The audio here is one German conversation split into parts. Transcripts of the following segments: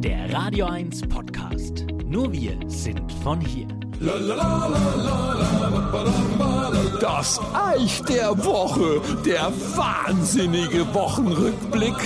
der Radio 1 Podcast. Nur wir sind von hier. Das Eich der Woche, der wahnsinnige Wochenrückblick.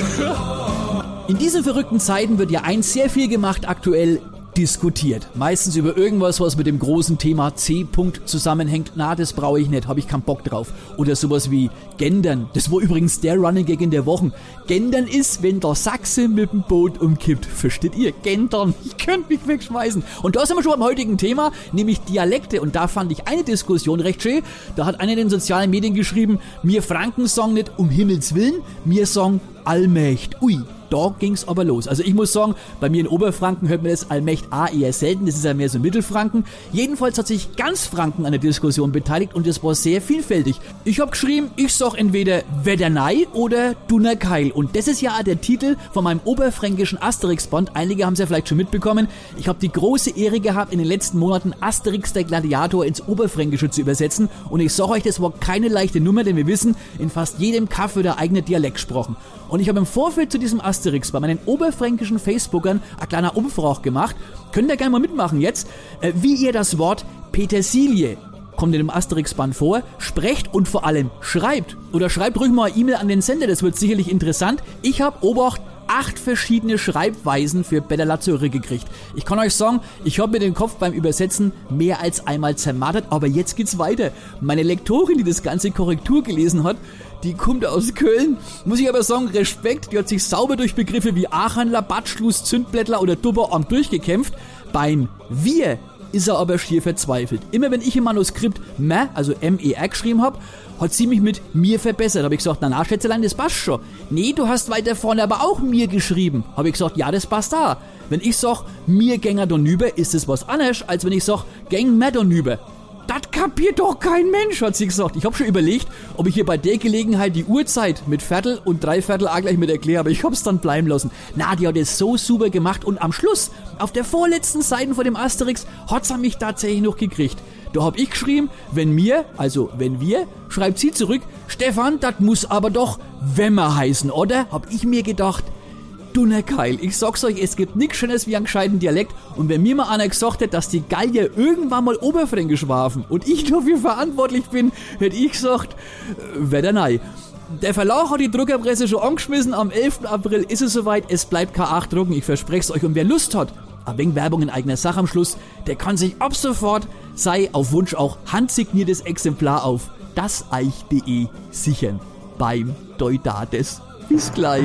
In diesen verrückten Zeiten wird ja eins sehr viel gemacht aktuell, diskutiert. Meistens über irgendwas, was mit dem großen Thema C. -Punkt zusammenhängt. Na, das brauche ich nicht, habe ich keinen Bock drauf. Oder sowas wie Gendern. Das war übrigens der Running Gag in der Woche. Gendern ist, wenn der Sachse mit dem Boot umkippt. Versteht ihr? Gendern. Ich könnte mich wegschmeißen. Und da sind wir schon beim heutigen Thema, nämlich Dialekte. Und da fand ich eine Diskussion recht schön. Da hat einer in den sozialen Medien geschrieben, mir Franken Song nicht um Himmels Willen, mir Song Allmächt. Ui da ging's aber los. Also ich muss sagen, bei mir in Oberfranken hört man das Allmächt A eher selten, das ist ja mehr so Mittelfranken. Jedenfalls hat sich ganz Franken an der Diskussion beteiligt und es war sehr vielfältig. Ich habe geschrieben, ich sag entweder Wedernei oder Dunnerkeil und das ist ja der Titel von meinem oberfränkischen Asterix-Bond. Einige haben es ja vielleicht schon mitbekommen. Ich habe die große Ehre gehabt, in den letzten Monaten Asterix der Gladiator ins Oberfränkische zu übersetzen und ich sag euch, das war keine leichte Nummer, denn wir wissen, in fast jedem Kaff wird der eigene Dialekt gesprochen. Und ich habe im Vorfeld zu diesem Asterix Asterix bei meinen oberfränkischen Facebookern eine kleine Umfrage gemacht. Könnt ihr gerne mal mitmachen jetzt, äh, wie ihr das Wort Petersilie kommt in dem Asterix-Band vor, sprecht und vor allem schreibt. Oder schreibt ruhig mal eine E-Mail an den Sender, das wird sicherlich interessant. Ich habe Obacht acht verschiedene Schreibweisen für Bella Lazare gekriegt. Ich kann euch sagen, ich habe mir den Kopf beim Übersetzen mehr als einmal zermartert, aber jetzt geht's weiter. Meine Lektorin, die das ganze Korrektur gelesen hat, die kommt aus Köln. Muss ich aber sagen, Respekt, die hat sich sauber durch Begriffe wie Achanler, Batschluss, Zündblättler oder Dubberarm durchgekämpft. Beim Wir ist er aber schier verzweifelt. Immer wenn ich im Manuskript me, also M-E-R geschrieben habe, hat sie mich mit mir verbessert. Habe ich gesagt, na na, Schätzelein, das passt schon. Nee, du hast weiter vorne aber auch mir geschrieben. Habe ich gesagt, ja, das passt da. Wenn ich sag, mir gänger donüber, ist es was anderes, als wenn ich sag, gäng mehr donüber. Kapiert doch kein Mensch, hat sie gesagt. Ich habe schon überlegt, ob ich hier bei der Gelegenheit die Uhrzeit mit Viertel und Dreiviertel auch gleich mit erkläre, aber ich hab's dann bleiben lassen. Na, die hat es so super gemacht und am Schluss, auf der vorletzten Seite von dem Asterix, hat's er mich tatsächlich noch gekriegt. Da hab ich geschrieben, wenn mir, also wenn wir, schreibt sie zurück, Stefan, das muss aber doch Wemmer heißen, oder? Hab ich mir gedacht, Dunnerkeil. Ich sag's euch, es gibt nichts Schönes wie einen gescheiten Dialekt. Und wenn mir mal einer gesagt hätte, dass die Gallier irgendwann mal Oberfränkisch warfen und ich dafür verantwortlich bin, hätte ich gesagt, äh, Wedernei. Der Verlag hat die Druckerpresse schon angeschmissen. Am 11. April ist es soweit. Es bleibt K8 drucken. Ich verspreche es euch. Und wer Lust hat, ein wenig Werbung in eigener Sache am Schluss, der kann sich ab sofort, sei auf Wunsch auch handsigniertes Exemplar auf daseich.de sichern. Beim Deutates. Bis gleich